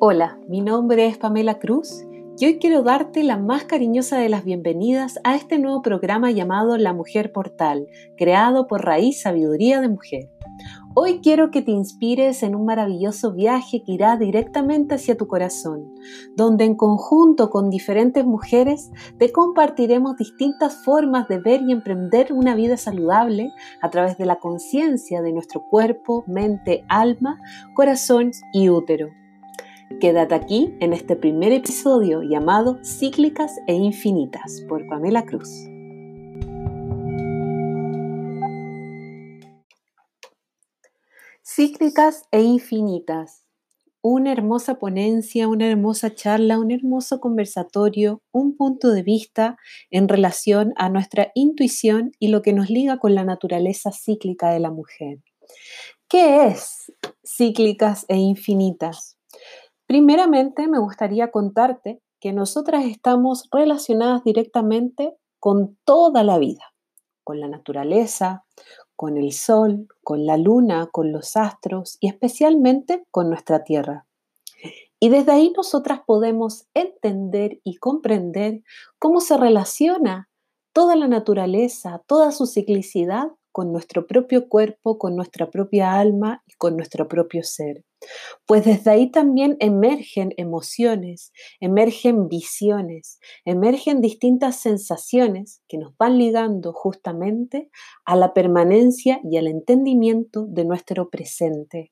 Hola, mi nombre es Pamela Cruz y hoy quiero darte la más cariñosa de las bienvenidas a este nuevo programa llamado La Mujer Portal, creado por Raíz Sabiduría de Mujer. Hoy quiero que te inspires en un maravilloso viaje que irá directamente hacia tu corazón, donde en conjunto con diferentes mujeres te compartiremos distintas formas de ver y emprender una vida saludable a través de la conciencia de nuestro cuerpo, mente, alma, corazón y útero. Quédate aquí en este primer episodio llamado Cíclicas e Infinitas por Pamela Cruz. Cíclicas e Infinitas. Una hermosa ponencia, una hermosa charla, un hermoso conversatorio, un punto de vista en relación a nuestra intuición y lo que nos liga con la naturaleza cíclica de la mujer. ¿Qué es cíclicas e infinitas? Primeramente, me gustaría contarte que nosotras estamos relacionadas directamente con toda la vida, con la naturaleza, con el sol, con la luna, con los astros y especialmente con nuestra tierra. Y desde ahí nosotras podemos entender y comprender cómo se relaciona toda la naturaleza, toda su ciclicidad con nuestro propio cuerpo, con nuestra propia alma y con nuestro propio ser. Pues desde ahí también emergen emociones, emergen visiones, emergen distintas sensaciones que nos van ligando justamente a la permanencia y al entendimiento de nuestro presente.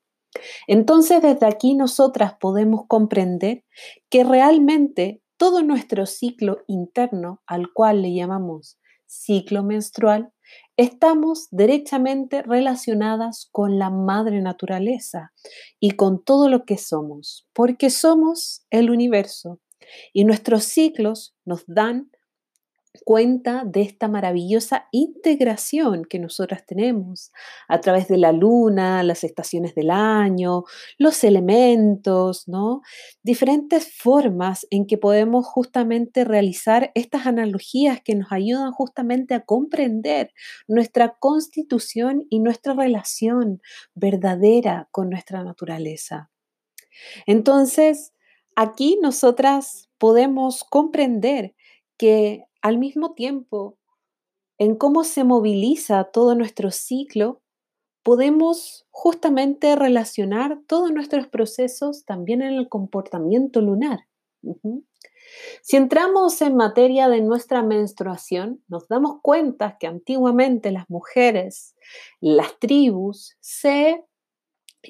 Entonces desde aquí nosotras podemos comprender que realmente todo nuestro ciclo interno, al cual le llamamos ciclo menstrual, estamos derechamente relacionadas con la madre naturaleza y con todo lo que somos, porque somos el universo y nuestros ciclos nos dan cuenta de esta maravillosa integración que nosotras tenemos a través de la luna, las estaciones del año, los elementos, ¿no? Diferentes formas en que podemos justamente realizar estas analogías que nos ayudan justamente a comprender nuestra constitución y nuestra relación verdadera con nuestra naturaleza. Entonces, aquí nosotras podemos comprender que al mismo tiempo, en cómo se moviliza todo nuestro ciclo, podemos justamente relacionar todos nuestros procesos también en el comportamiento lunar. Si entramos en materia de nuestra menstruación, nos damos cuenta que antiguamente las mujeres, las tribus, se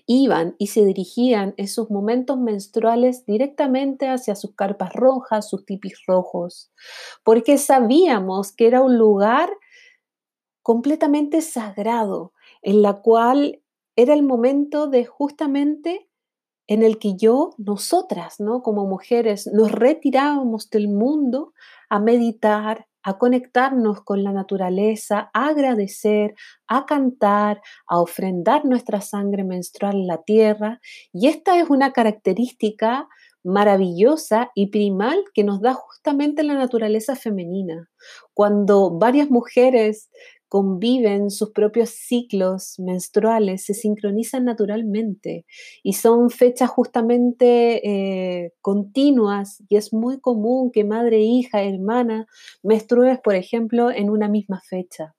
iban y se dirigían en sus momentos menstruales directamente hacia sus carpas rojas, sus tipis rojos, porque sabíamos que era un lugar completamente sagrado, en la cual era el momento de justamente en el que yo, nosotras, ¿no? Como mujeres, nos retirábamos del mundo a meditar, a conectarnos con la naturaleza, a agradecer, a cantar, a ofrendar nuestra sangre menstrual en la tierra. Y esta es una característica maravillosa y primal que nos da justamente la naturaleza femenina. Cuando varias mujeres conviven sus propios ciclos menstruales, se sincronizan naturalmente y son fechas justamente eh, continuas y es muy común que madre, hija, hermana menstrues, por ejemplo, en una misma fecha.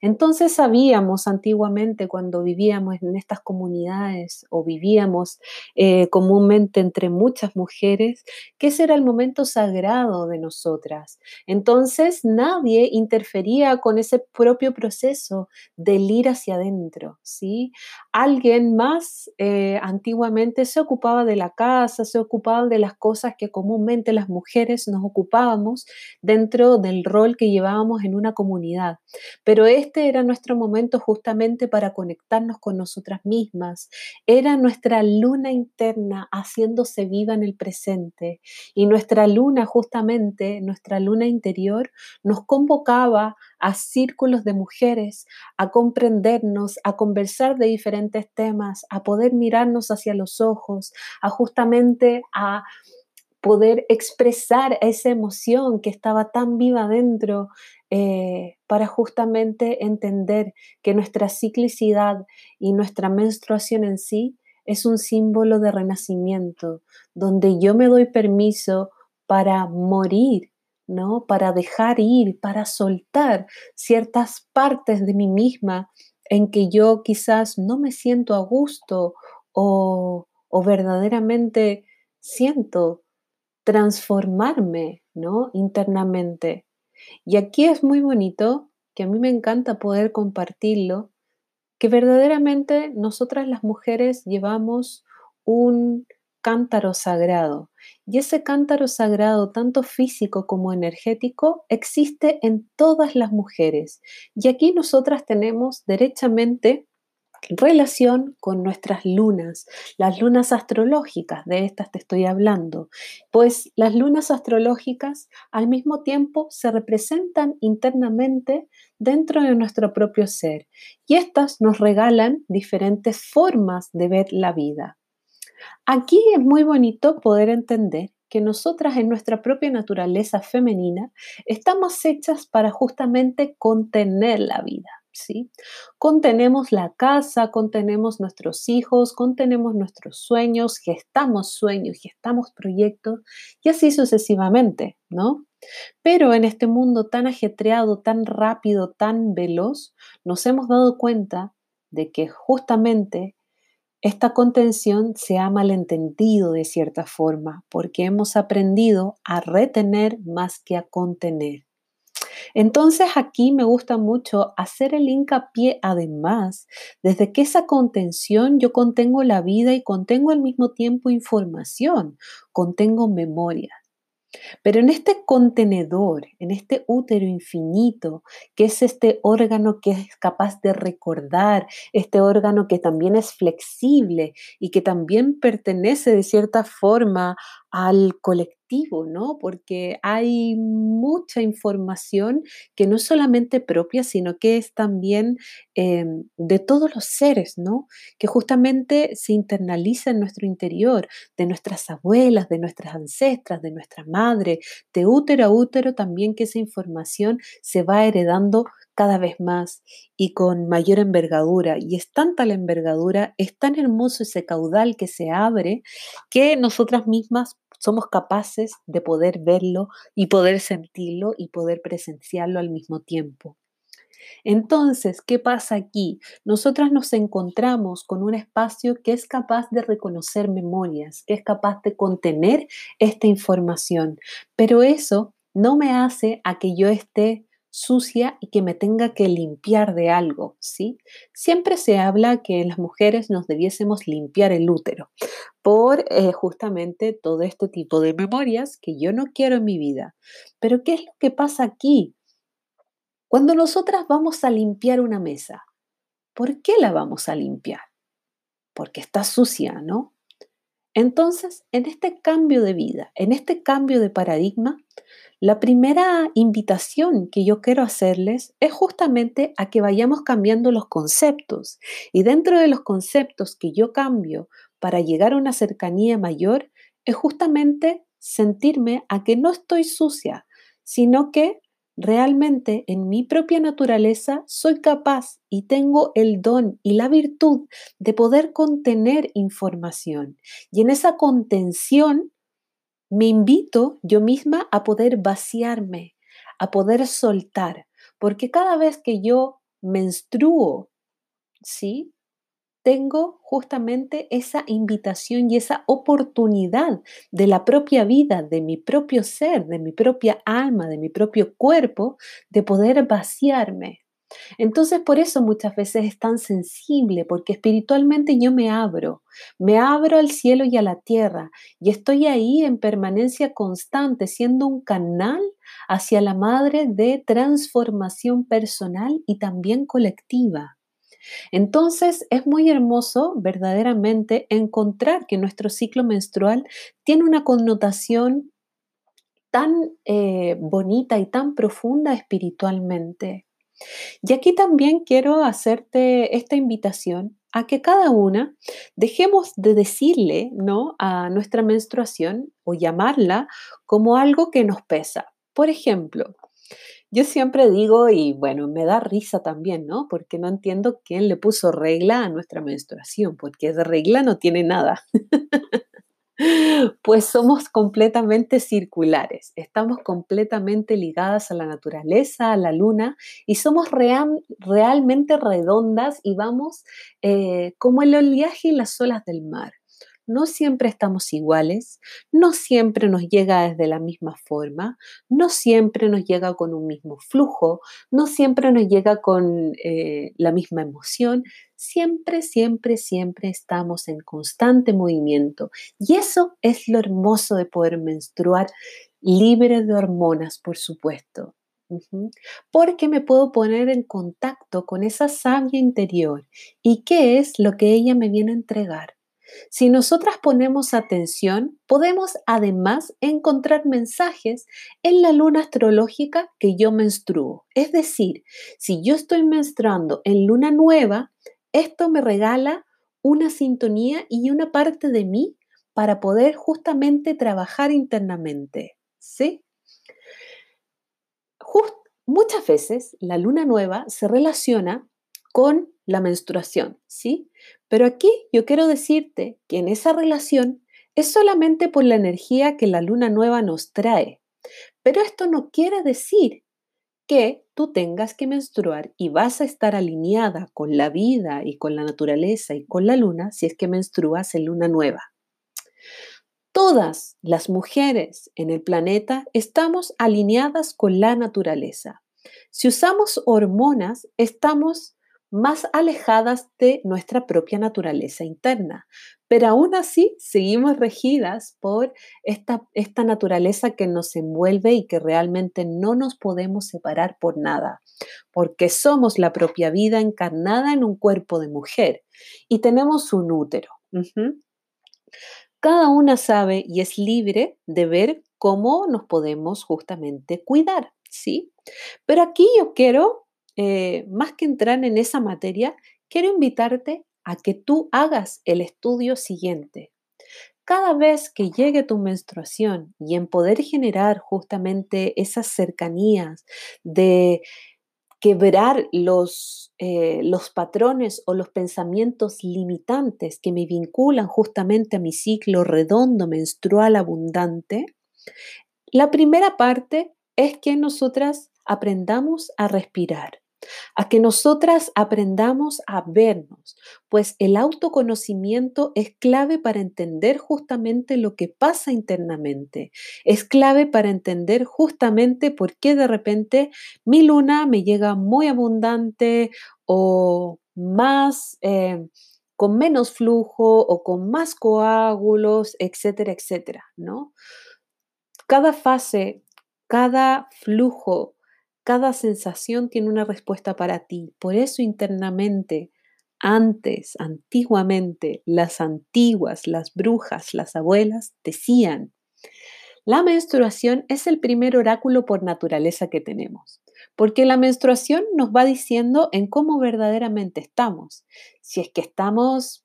Entonces sabíamos antiguamente cuando vivíamos en estas comunidades o vivíamos eh, comúnmente entre muchas mujeres que ese era el momento sagrado de nosotras. Entonces nadie interfería con ese propio proceso del ir hacia adentro, ¿sí? Alguien más eh, antiguamente se ocupaba de la casa, se ocupaba de las cosas que comúnmente las mujeres nos ocupábamos dentro del rol que llevábamos en una comunidad. Pero este era nuestro momento justamente para conectarnos con nosotras mismas. Era nuestra luna interna haciéndose viva en el presente. Y nuestra luna justamente, nuestra luna interior, nos convocaba a círculos de mujeres, a comprendernos, a conversar de diferentes temas, a poder mirarnos hacia los ojos, a justamente a poder expresar esa emoción que estaba tan viva dentro eh, para justamente entender que nuestra ciclicidad y nuestra menstruación en sí es un símbolo de renacimiento, donde yo me doy permiso para morir, ¿no? Para dejar ir, para soltar ciertas partes de mí misma en que yo quizás no me siento a gusto o, o verdaderamente siento transformarme, ¿no? Internamente. Y aquí es muy bonito, que a mí me encanta poder compartirlo, que verdaderamente nosotras las mujeres llevamos un cántaro sagrado. Y ese cántaro sagrado, tanto físico como energético, existe en todas las mujeres. Y aquí nosotras tenemos derechamente relación con nuestras lunas, las lunas astrológicas, de estas te estoy hablando, pues las lunas astrológicas al mismo tiempo se representan internamente dentro de nuestro propio ser y estas nos regalan diferentes formas de ver la vida. Aquí es muy bonito poder entender que nosotras en nuestra propia naturaleza femenina estamos hechas para justamente contener la vida. Contenemos la casa, contenemos nuestros hijos, contenemos nuestros sueños, gestamos sueños, gestamos proyectos y así sucesivamente, ¿no? Pero en este mundo tan ajetreado, tan rápido, tan veloz, nos hemos dado cuenta de que justamente esta contención se ha malentendido de cierta forma porque hemos aprendido a retener más que a contener. Entonces aquí me gusta mucho hacer el hincapié además, desde que esa contención yo contengo la vida y contengo al mismo tiempo información, contengo memoria. Pero en este contenedor, en este útero infinito, que es este órgano que es capaz de recordar, este órgano que también es flexible y que también pertenece de cierta forma al colectivo, ¿no? Porque hay mucha información que no es solamente propia, sino que es también em, de todos los seres, ¿no? Que justamente se internaliza en nuestro interior, de nuestras abuelas, de nuestras ancestras, de nuestra madre, de útero a útero también que esa información se va heredando cada vez más y con mayor envergadura. Y es tanta la envergadura, es tan hermoso ese caudal que se abre, que nosotras mismas somos capaces de poder verlo y poder sentirlo y poder presenciarlo al mismo tiempo. Entonces, ¿qué pasa aquí? Nosotras nos encontramos con un espacio que es capaz de reconocer memorias, que es capaz de contener esta información, pero eso no me hace a que yo esté sucia y que me tenga que limpiar de algo, ¿sí? Siempre se habla que las mujeres nos debiésemos limpiar el útero por eh, justamente todo este tipo de memorias que yo no quiero en mi vida. Pero ¿qué es lo que pasa aquí? Cuando nosotras vamos a limpiar una mesa, ¿por qué la vamos a limpiar? Porque está sucia, ¿no? Entonces, en este cambio de vida, en este cambio de paradigma, la primera invitación que yo quiero hacerles es justamente a que vayamos cambiando los conceptos. Y dentro de los conceptos que yo cambio para llegar a una cercanía mayor, es justamente sentirme a que no estoy sucia, sino que realmente en mi propia naturaleza soy capaz y tengo el don y la virtud de poder contener información. Y en esa contención me invito yo misma a poder vaciarme, a poder soltar, porque cada vez que yo menstruo, ¿sí? Tengo justamente esa invitación y esa oportunidad de la propia vida, de mi propio ser, de mi propia alma, de mi propio cuerpo, de poder vaciarme, entonces por eso muchas veces es tan sensible, porque espiritualmente yo me abro, me abro al cielo y a la tierra y estoy ahí en permanencia constante, siendo un canal hacia la madre de transformación personal y también colectiva. Entonces es muy hermoso verdaderamente encontrar que nuestro ciclo menstrual tiene una connotación tan eh, bonita y tan profunda espiritualmente. Y aquí también quiero hacerte esta invitación a que cada una dejemos de decirle ¿no? a nuestra menstruación o llamarla como algo que nos pesa. Por ejemplo, Yo siempre digo, y bueno, me da risa también, ¿no? Porque no entiendo quién le puso regla a nuestra menstruación, porque de regla no tiene nada. Pues somos completamente circulares, estamos completamente ligadas a la naturaleza, a la luna, y somos realmente redondas y vamos eh, como el oleaje y las olas del mar. No siempre estamos iguales, no siempre nos llega desde la misma forma, no siempre nos llega con un mismo flujo, no siempre nos llega con eh, la misma emoción, siempre, siempre, siempre estamos en constante movimiento. Y eso es lo hermoso de poder menstruar libre de hormonas, por supuesto. Porque me puedo poner en contacto con esa sabia interior y qué es lo que ella me viene a entregar. Si nosotras ponemos atención, podemos además encontrar mensajes en la luna astrológica que yo menstruo. Es decir, si yo estoy menstruando en luna nueva, esto me regala una sintonía y una parte de mí para poder justamente trabajar internamente. ¿Sí? muchas veces la luna nueva se relaciona con la menstruación, ¿sí? Pero aquí yo quiero decirte que en esa relación es solamente por la energía que la luna nueva nos trae. Pero esto no quiere decir que tú tengas que menstruar y vas a estar alineada con la vida y con la naturaleza y con la luna si es que menstruas en luna nueva. Todas las mujeres en el planeta estamos alineadas con la naturaleza. Si usamos hormonas, estamos más alejadas de nuestra propia naturaleza interna. Pero aún así seguimos regidas por esta, esta naturaleza que nos envuelve y que realmente no nos podemos separar por nada, porque somos la propia vida encarnada en un cuerpo de mujer y tenemos un útero. Cada una sabe y es libre de ver cómo nos podemos justamente cuidar, ¿sí? Pero aquí yo quiero eh, más que entrar en esa materia, quiero invitarte a que tú hagas el estudio siguiente. Cada vez que llegue tu menstruación y en poder generar justamente esas cercanías de quebrar los, eh, los patrones o los pensamientos limitantes que me vinculan justamente a mi ciclo redondo menstrual abundante, la primera parte es que nosotras aprendamos a respirar a que nosotras aprendamos a vernos, pues el autoconocimiento es clave para entender justamente lo que pasa internamente, es clave para entender justamente por qué de repente mi luna me llega muy abundante o más... Eh, con menos flujo o con más coágulos, etcétera, etcétera, ¿no? Cada fase, cada flujo cada sensación tiene una respuesta para ti. Por eso internamente, antes, antiguamente, las antiguas, las brujas, las abuelas decían, la menstruación es el primer oráculo por naturaleza que tenemos, porque la menstruación nos va diciendo en cómo verdaderamente estamos. Si es que estamos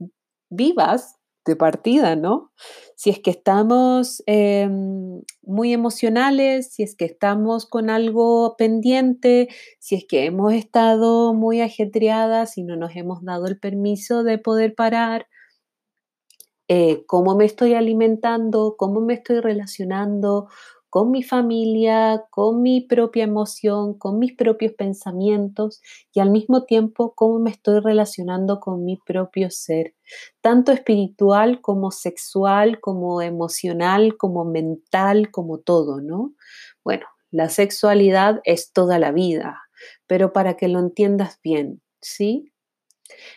vivas, de partida, ¿no? Si es que estamos em, muy emocionales, si es que estamos con algo pendiente, si es que hemos estado muy ajetreadas y no nos hemos dado el permiso de poder parar, eh, cómo me estoy alimentando, cómo me estoy relacionando, con mi familia, con mi propia emoción, con mis propios pensamientos y al mismo tiempo cómo me estoy relacionando con mi propio ser, tanto espiritual como sexual, como emocional, como mental, como todo, ¿no? Bueno, la sexualidad es toda la vida, pero para que lo entiendas bien, ¿sí?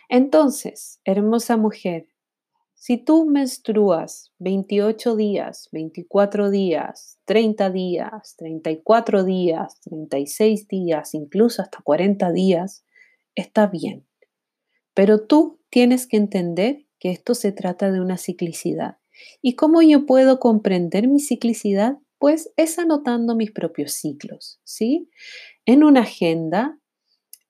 Entonces, hermosa mujer, si tú menstruas 28 días, 24 días, 30 días, 34 días, 36 días, incluso hasta 40 días, está bien. Pero tú tienes que entender que esto se trata de una ciclicidad. ¿Y cómo yo puedo comprender mi ciclicidad? Pues es anotando mis propios ciclos, ¿sí? En una agenda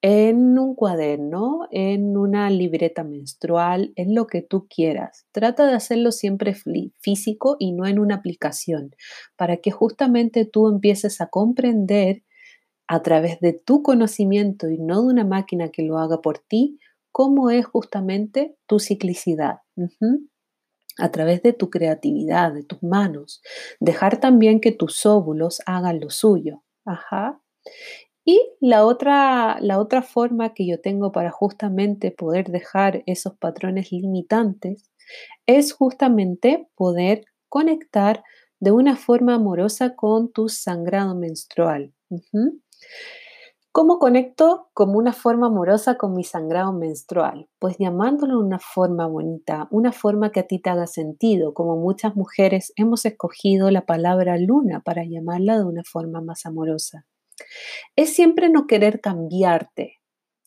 en un cuaderno, en una libreta menstrual, en lo que tú quieras. Trata de hacerlo siempre físico y no en una aplicación, para que justamente tú empieces a comprender a través de tu conocimiento y no de una máquina que lo haga por ti, cómo es justamente tu ciclicidad. A través de tu creatividad, de tus manos. Dejar también que tus óvulos hagan lo suyo. Ajá. Y la otra, la otra forma que yo tengo para justamente poder dejar esos patrones limitantes es justamente poder conectar de una forma amorosa con tu sangrado menstrual. ¿Cómo conecto como una forma amorosa con mi sangrado menstrual? Pues llamándolo una forma bonita, una forma que a ti te haga sentido, como muchas mujeres hemos escogido la palabra luna para llamarla de una forma más amorosa. Es siempre no querer cambiarte,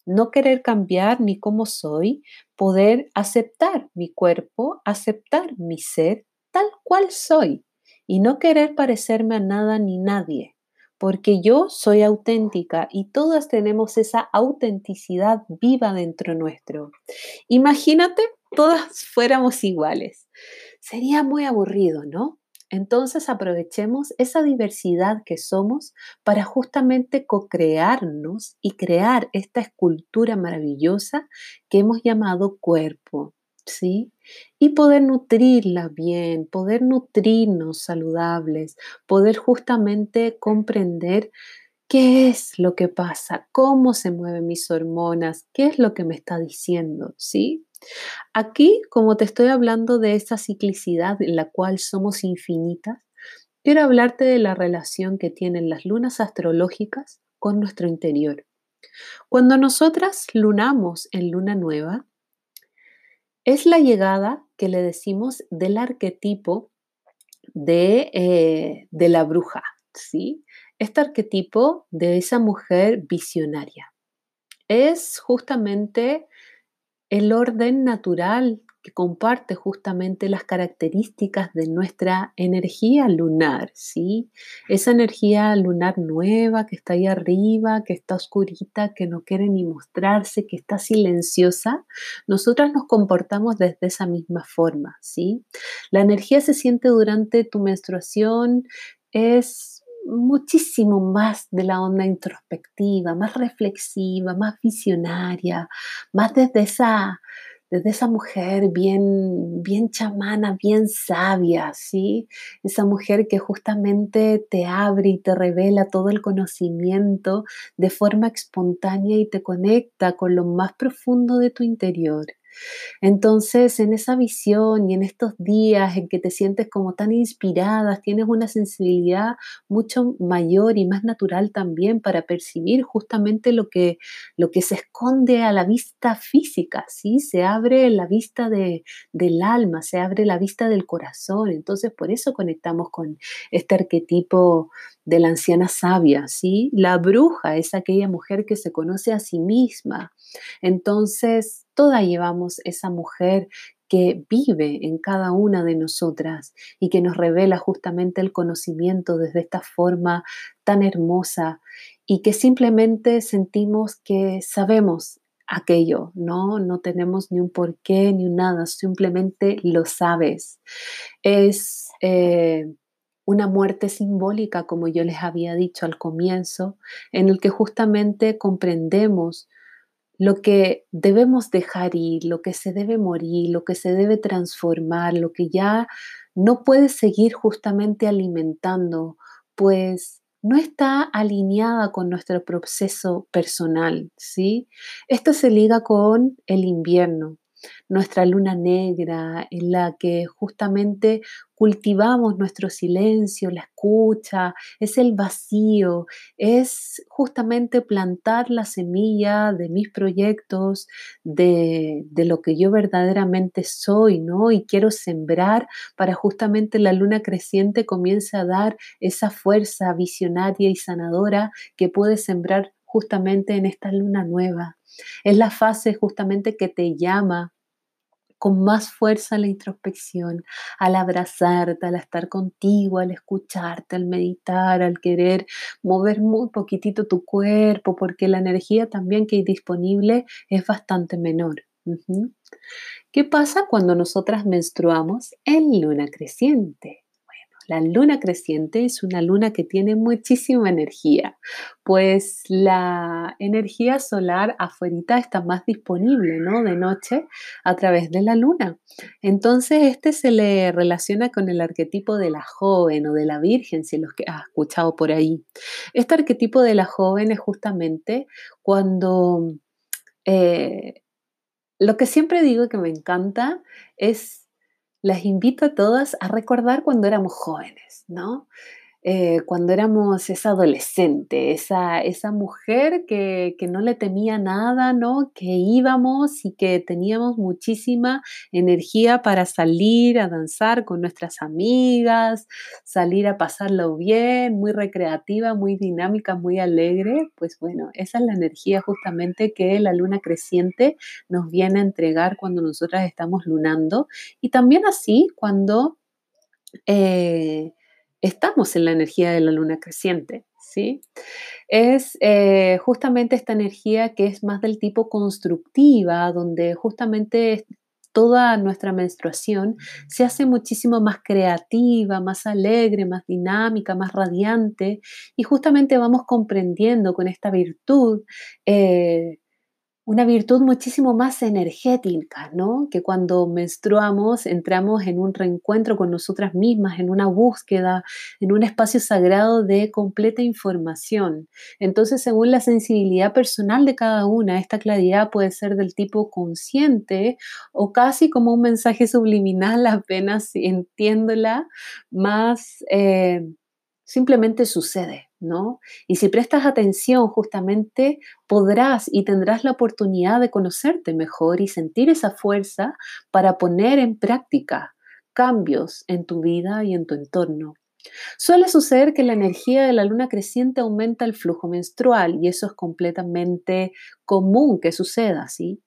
no querer cambiar ni cómo soy, poder aceptar mi cuerpo, aceptar mi ser tal cual soy y no querer parecerme a nada ni nadie, porque yo soy auténtica y todas tenemos esa autenticidad viva dentro nuestro. Imagínate, todas fuéramos iguales. Sería muy aburrido, ¿no? Entonces aprovechemos esa diversidad que somos para justamente co-crearnos y crear esta escultura maravillosa que hemos llamado cuerpo, ¿sí? Y poder nutrirla bien, poder nutrirnos saludables, poder justamente comprender qué es lo que pasa, cómo se mueven mis hormonas, qué es lo que me está diciendo, ¿sí? Aquí, como te estoy hablando de esa ciclicidad en la cual somos infinitas, quiero hablarte de la relación que tienen las lunas astrológicas con nuestro interior. Cuando nosotras lunamos en luna nueva, es la llegada que le decimos del arquetipo de, eh, de la bruja, ¿sí? Este arquetipo de esa mujer visionaria. Es justamente el orden natural que comparte justamente las características de nuestra energía lunar, ¿sí? Esa energía lunar nueva que está ahí arriba, que está oscurita, que no quiere ni mostrarse, que está silenciosa, nosotras nos comportamos desde esa misma forma, ¿sí? La energía se siente durante tu menstruación, es muchísimo más de la onda introspectiva, más reflexiva, más visionaria, más desde esa, desde esa mujer bien, bien chamana, bien sabia, ¿sí? Esa mujer que justamente te abre y te revela todo el conocimiento de forma espontánea y te conecta con lo más profundo de tu interior. Entonces, en esa visión y en estos días en que te sientes como tan inspirada, tienes una sensibilidad mucho mayor y más natural también para percibir justamente lo que, lo que se esconde a la vista física, ¿sí? Se abre la vista de, del alma, se abre la vista del corazón. Entonces, por eso conectamos con este arquetipo de la anciana sabia, ¿sí? La bruja es aquella mujer que se conoce a sí misma. Entonces, toda llevamos esa mujer que vive en cada una de nosotras y que nos revela justamente el conocimiento desde esta forma tan hermosa y que simplemente sentimos que sabemos aquello, ¿no? No tenemos ni un porqué ni un nada, simplemente lo sabes. Es eh, una muerte simbólica, como yo les había dicho al comienzo, en el que justamente comprendemos lo que debemos dejar ir, lo que se debe morir, lo que se debe transformar, lo que ya no puede seguir justamente alimentando, pues no está alineada con nuestro proceso personal, ¿sí? Esto se liga con el invierno, nuestra luna negra, en la que justamente cultivamos nuestro silencio, la escucha, es el vacío, es justamente plantar la semilla de mis proyectos, de, de, lo que yo verdaderamente soy, ¿no? Y quiero sembrar para justamente la luna creciente comience a dar esa fuerza visionaria y sanadora que puede sembrar justamente en esta luna nueva. Es la fase justamente que te llama con más fuerza la introspección, al abrazarte, al estar contigo, al escucharte, al meditar, al querer mover muy poquitito tu cuerpo, porque la energía también que hay disponible es bastante menor. ¿Qué pasa cuando nosotras menstruamos en luna creciente? La luna creciente es una luna que tiene muchísima energía, pues la energía solar afuera está más disponible, ¿no? De noche a través de la luna. Entonces, este se le relaciona con el arquetipo de la joven o de la virgen, si los que has escuchado por ahí. Este arquetipo de la joven es justamente cuando eh, lo que siempre digo que me encanta es las invito a todas a recordar cuando éramos jóvenes, ¿no? Eh, cuando éramos esa adolescente, esa, esa mujer que, no le temía nada, ¿no? Que íbamos y que teníamos muchísima energía para salir a danzar con nuestras amigas, salir a pasarlo bien, muy recreativa, muy dinámica, muy alegre. Pues bueno, esa es la energía justamente que la luna creciente nos viene a entregar cuando nosotras estamos lunando. Y también así cuando... Eh, estamos en la energía de la luna creciente, ¿sí? Es eh, justamente esta energía que es más del tipo constructiva, donde justamente toda nuestra menstruación se hace muchísimo más creativa, más alegre, más dinámica, más radiante, y justamente vamos comprendiendo con esta virtud eh, una virtud muchísimo más energética, ¿no? Que cuando menstruamos entramos en un reencuentro con nosotras mismas, en una búsqueda, en un espacio sagrado de completa información. Entonces, según la sensibilidad personal de cada una, esta claridad puede ser del tipo consciente o casi como un mensaje subliminal, apenas entiéndola, más eh, simplemente sucede. ¿No? Y si prestas atención, justamente podrás y tendrás la oportunidad de conocerte mejor y sentir esa fuerza para poner en práctica cambios en tu vida y en tu entorno. Suele suceder que la energía de la luna creciente aumenta el flujo menstrual y eso es completamente común que suceda, ¿sí?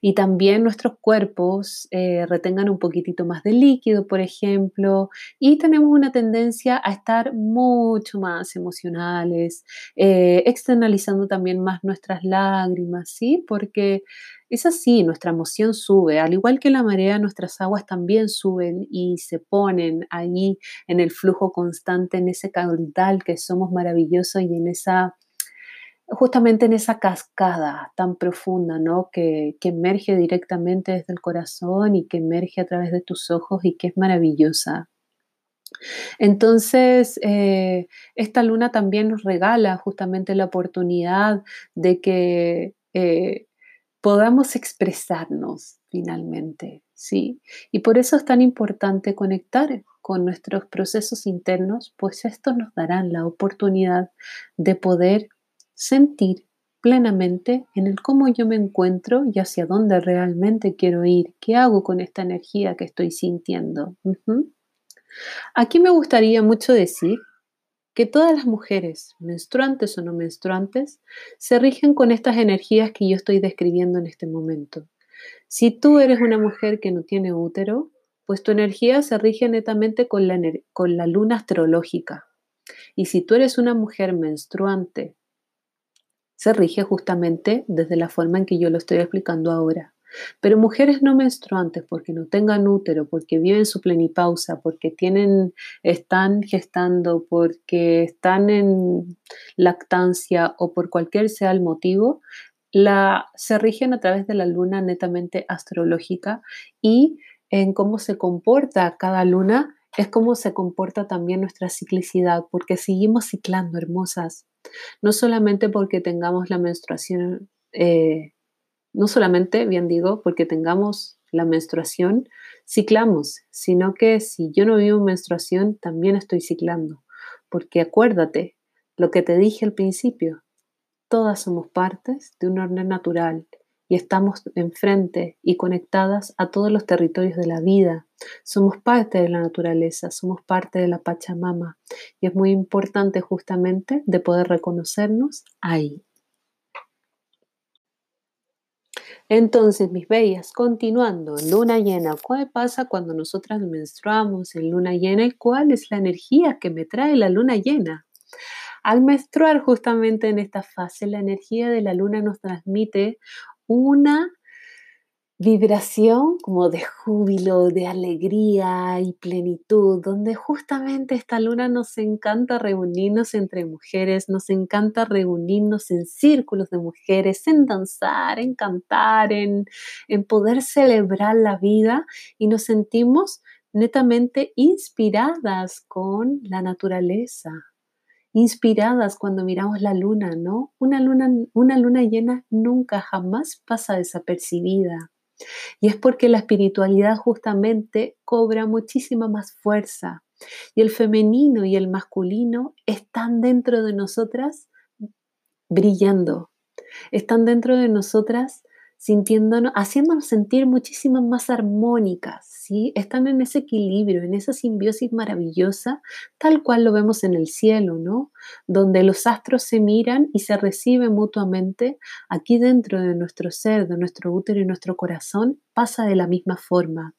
Y también nuestros cuerpos eh, retengan un poquitito más de líquido, por ejemplo, y tenemos una tendencia a estar mucho más emocionales, eh, externalizando también más nuestras lágrimas, ¿sí? Porque es así, nuestra emoción sube, al igual que la marea, nuestras aguas también suben y se ponen ahí en el flujo constante, en ese caudal que somos maravillosos y en esa justamente en esa cascada tan profunda, ¿no? Que, emerge directamente desde el corazón y que emerge a través de tus ojos y que es maravillosa. Entonces, eh, esta luna también nos regala justamente la oportunidad de que eh, podamos expresarnos finalmente, ¿sí? Y por eso es tan importante conectar con nuestros procesos internos, pues esto nos dará la oportunidad de poder sentir plenamente en el cómo yo me encuentro y hacia dónde realmente quiero ir, qué hago con esta energía que estoy sintiendo. Aquí me gustaría mucho decir que todas las mujeres, menstruantes o no menstruantes, se rigen con estas energías que yo estoy describiendo en este momento. Si tú eres una mujer que no tiene útero, pues tu energía se rige netamente con la, con la luna astrológica. Y si tú eres una mujer menstruante se rige justamente desde la forma en que yo lo estoy explicando ahora. Pero mujeres no menstruantes, porque no tengan útero, porque viven su plenipausa, porque tienen, están gestando, porque están en lactancia o por cualquier sea el motivo, se rigen a través de la luna netamente astrológica y en cómo se comporta cada luna es cómo se comporta también nuestra ciclicidad, porque seguimos ciclando, hermosas. No solamente porque tengamos la menstruación, eh, no solamente, bien digo, porque tengamos la menstruación, ciclamos, sino que si yo no vivo menstruación, también estoy ciclando. Porque acuérdate, lo que te dije al principio, todas somos partes de un orden natural y estamos enfrente y conectadas a todos los territorios de la vida. Somos parte de la naturaleza, somos parte de la Pachamama y es muy importante justamente de poder reconocernos ahí. Entonces, mis bellas, continuando, luna llena, ¿cuál pasa cuando nosotras menstruamos en luna llena y cuál es la energía que me trae la luna llena? Al menstruar justamente en esta fase, la energía de la luna nos transmite una vibración como de júbilo, de alegría y plenitud, donde justamente esta luna nos encanta reunirnos entre mujeres, nos encanta reunirnos en círculos de mujeres, en danzar, en cantar, en, en poder celebrar la vida y nos sentimos netamente inspiradas con la naturaleza, inspiradas cuando miramos la luna, ¿no? Una luna, una luna llena nunca, jamás pasa desapercibida. Y es porque la espiritualidad justamente cobra muchísima más fuerza. Y el femenino y el masculino están dentro de nosotras brillando. Están dentro de nosotras sintiéndonos, haciéndonos sentir muchísimas más armónicas, ¿sí? Están en ese equilibrio, en esa simbiosis maravillosa, tal cual lo vemos en el cielo, ¿no? Donde los astros se miran y se reciben mutuamente, aquí dentro de nuestro ser, de nuestro útero y nuestro corazón, pasa de la misma forma.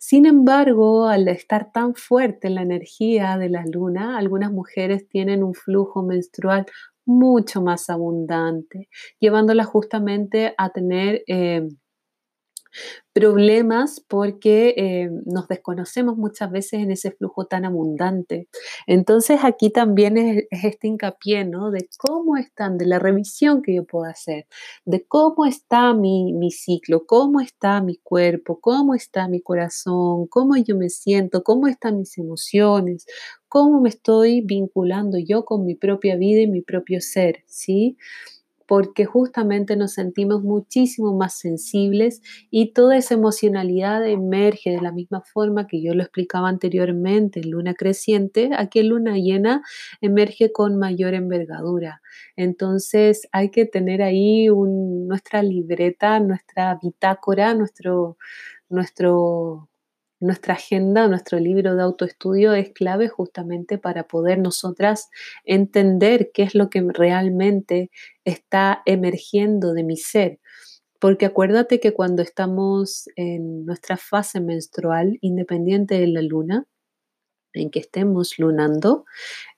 Sin embargo, al estar tan fuerte la energía de la luna, algunas mujeres tienen un flujo menstrual mucho más abundante, llevándola justamente a tener eh, problemas porque eh, nos desconocemos muchas veces en ese flujo tan abundante. Entonces aquí también es, este hincapié, ¿no? De cómo están, de la revisión que yo puedo hacer, de cómo está mi, mi ciclo, cómo está mi cuerpo, cómo está mi corazón, cómo yo me siento, cómo están mis emociones, cómo me estoy vinculando yo con mi propia vida y mi propio ser, ¿sí? porque justamente nos sentimos muchísimo más sensibles y toda esa emocionalidad emerge de la misma forma que yo lo explicaba anteriormente, en luna creciente, aquí en luna llena emerge con mayor envergadura. Entonces hay que tener ahí nuestra libreta, nuestra bitácora, nuestro, nuestro nuestra agenda, nuestro libro de autoestudio es clave justamente para poder nosotras entender qué es lo que realmente está emergiendo de mi ser. Porque acuérdate que cuando estamos en nuestra fase menstrual, independiente de la luna, en que estemos lunando,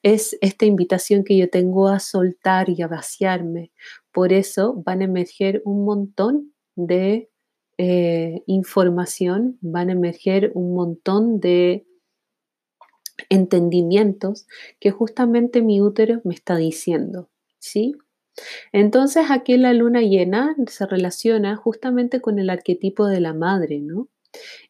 es esta invitación que yo tengo a soltar y a vaciarme. Por eso van a emerger un montón de eh, información, van a emerger un montón de entendimientos que justamente mi útero me está diciendo, ¿sí? Entonces aquí la luna llena se relaciona justamente con el arquetipo de la madre, ¿no?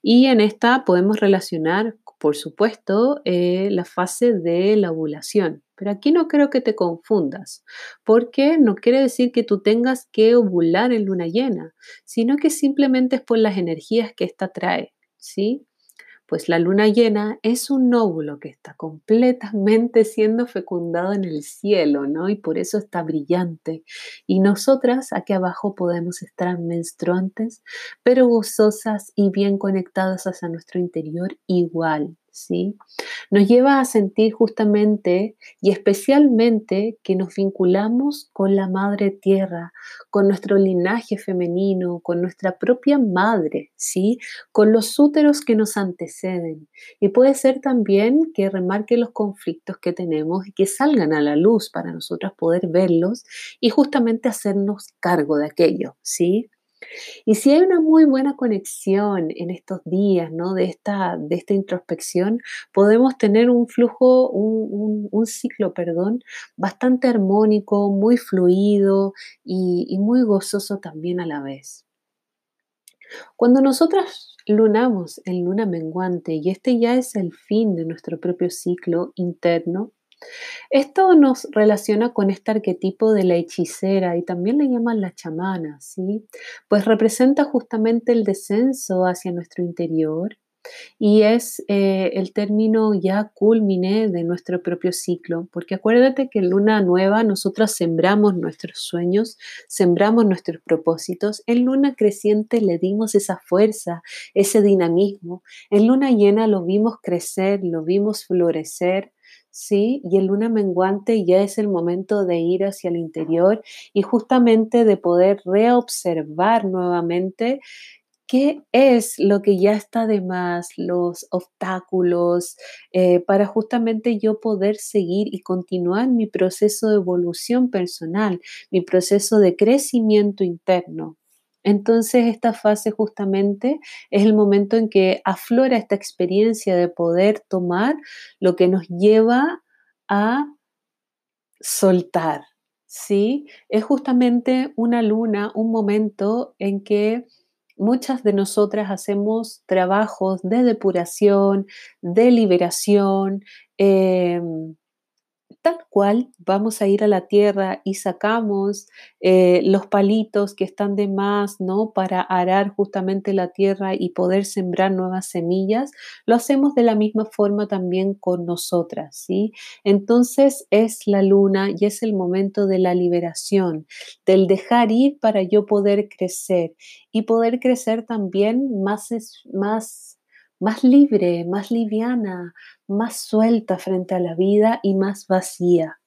Y en esta podemos relacionar, por supuesto, eh, la fase de la ovulación. Pero aquí no creo que te confundas, porque no quiere decir que tú tengas que ovular en luna llena, sino que simplemente es por las energías que esta trae, ¿sí? Pues la luna llena es un óvulo que está completamente siendo fecundado en el cielo, ¿no? Y por eso está brillante. Y nosotras aquí abajo podemos estar menstruantes, pero gozosas y bien conectadas hacia nuestro interior igual, Nos lleva a sentir justamente y especialmente que nos vinculamos con la madre tierra, con nuestro linaje femenino, con nuestra propia madre, ¿sí? Con los úteros que nos anteceden. Y puede ser también que remarque los conflictos que tenemos y que salgan a la luz para nosotras poder verlos y justamente hacernos cargo de aquello, ¿sí? Y si hay una muy buena conexión en estos días, ¿no? De esta, de esta introspección, podemos tener un flujo, un, ciclo, perdón, bastante armónico, muy fluido y, y muy gozoso también a la vez. Cuando nosotras lunamos en luna menguante y este ya es el fin de nuestro propio ciclo interno, esto nos relaciona con este arquetipo de la hechicera y también le llaman la chamana, ¿sí? Pues representa justamente el descenso hacia nuestro interior y es eh, el término ya culmine de nuestro propio ciclo, porque acuérdate que en luna nueva nosotros sembramos nuestros sueños, sembramos nuestros propósitos, en luna creciente le dimos esa fuerza, ese dinamismo, en luna llena lo vimos crecer, lo vimos florecer, ¿sí? Y el luna menguante ya es el momento de ir hacia el interior y justamente de poder reobservar nuevamente qué es lo que ya está de más, los obstáculos, eh, para justamente yo poder seguir y continuar mi proceso de evolución personal, mi proceso de crecimiento interno. Entonces esta fase justamente es el momento en que aflora esta experiencia de poder tomar lo que nos lleva a soltar, ¿sí? Es justamente una luna, un momento en que muchas de nosotras hacemos trabajos de depuración, de liberación, em, tal cual vamos a ir a la tierra y sacamos eh, los palitos que están de más, ¿no? Para arar justamente la tierra y poder sembrar nuevas semillas, lo hacemos de la misma forma también con nosotras, ¿sí? Entonces es la luna y es el momento de la liberación, del dejar ir para yo poder crecer y poder crecer también más, más más libre, más liviana, más suelta frente a la vida y más vacía.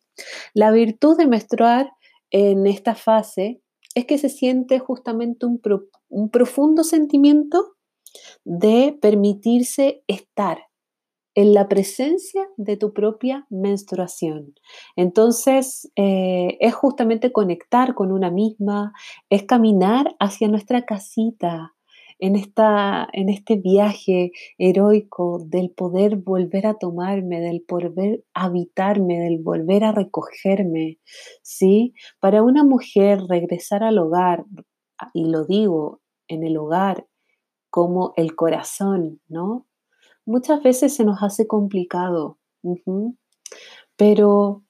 La virtud de menstruar en esta fase es que se siente justamente un, un profundo sentimiento de permitirse estar en la presencia de tu propia menstruación. Entonces, eh, es justamente conectar con una misma, es caminar hacia nuestra casita, en, esta, en este viaje heroico del poder volver a tomarme, del poder habitarme, del volver a recogerme, ¿sí? Para una mujer regresar al hogar, y lo digo en el hogar como el corazón, ¿no? Muchas veces se nos hace complicado, pero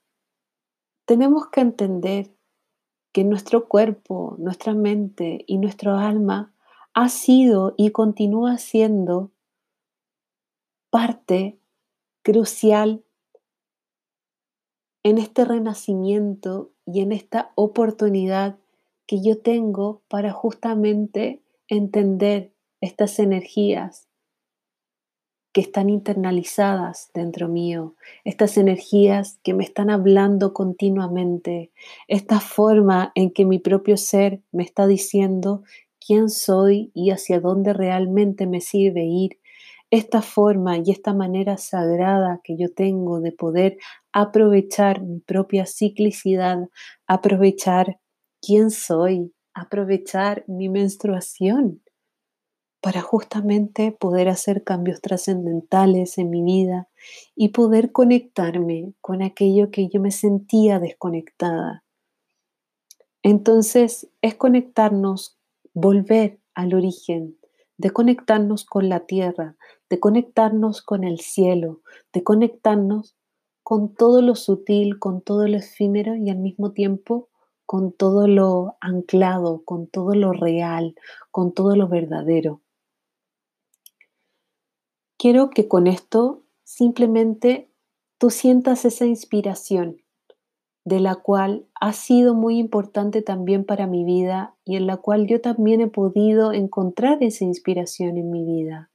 tenemos que entender que nuestro cuerpo, nuestra mente y nuestro alma ha sido y continúa siendo parte crucial en este renacimiento y en esta oportunidad que yo tengo para justamente entender estas energías que están internalizadas dentro mío, estas energías que me están hablando continuamente, esta forma en que mi propio ser me está diciendo quién soy y hacia dónde realmente me sirve ir, esta forma y esta manera sagrada que yo tengo de poder aprovechar mi propia ciclicidad, aprovechar quién soy, aprovechar mi menstruación para justamente poder hacer cambios trascendentales en mi vida y poder conectarme con aquello que yo me sentía desconectada. Entonces es conectarnos volver al origen, de conectarnos con la tierra, de conectarnos con el cielo, de conectarnos con todo lo sutil, con todo lo efímero y al mismo tiempo con todo lo anclado, con todo lo real, con todo lo verdadero. Quiero que con esto simplemente tú sientas esa inspiración de la cual ha sido muy importante también para mi vida y en la cual yo también he podido encontrar esa inspiración en mi vida.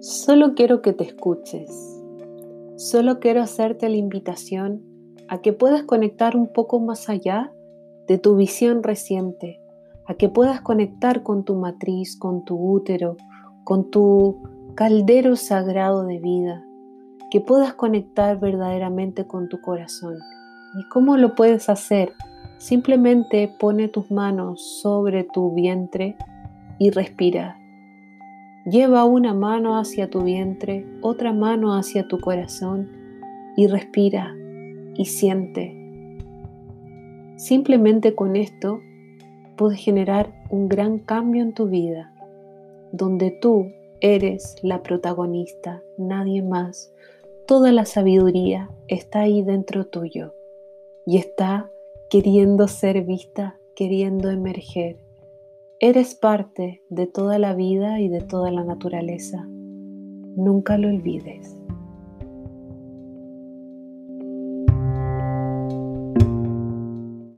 Solo quiero que te escuches. Solo quiero hacerte la invitación a que puedas conectar un poco más allá de tu visión reciente a que puedas conectar con tu matriz, con tu útero, con tu caldero sagrado de vida, que puedas conectar verdaderamente con tu corazón. ¿Y cómo lo puedes hacer? Simplemente pone tus manos sobre tu vientre y respira. Lleva una mano hacia tu vientre, otra mano hacia tu corazón y respira y siente. Simplemente con esto puede generar un gran cambio en tu vida, donde tú eres la protagonista, nadie más. Toda la sabiduría está ahí dentro tuyo y está queriendo ser vista, queriendo emerger. Eres parte de toda la vida y de toda la naturaleza. Nunca lo olvides.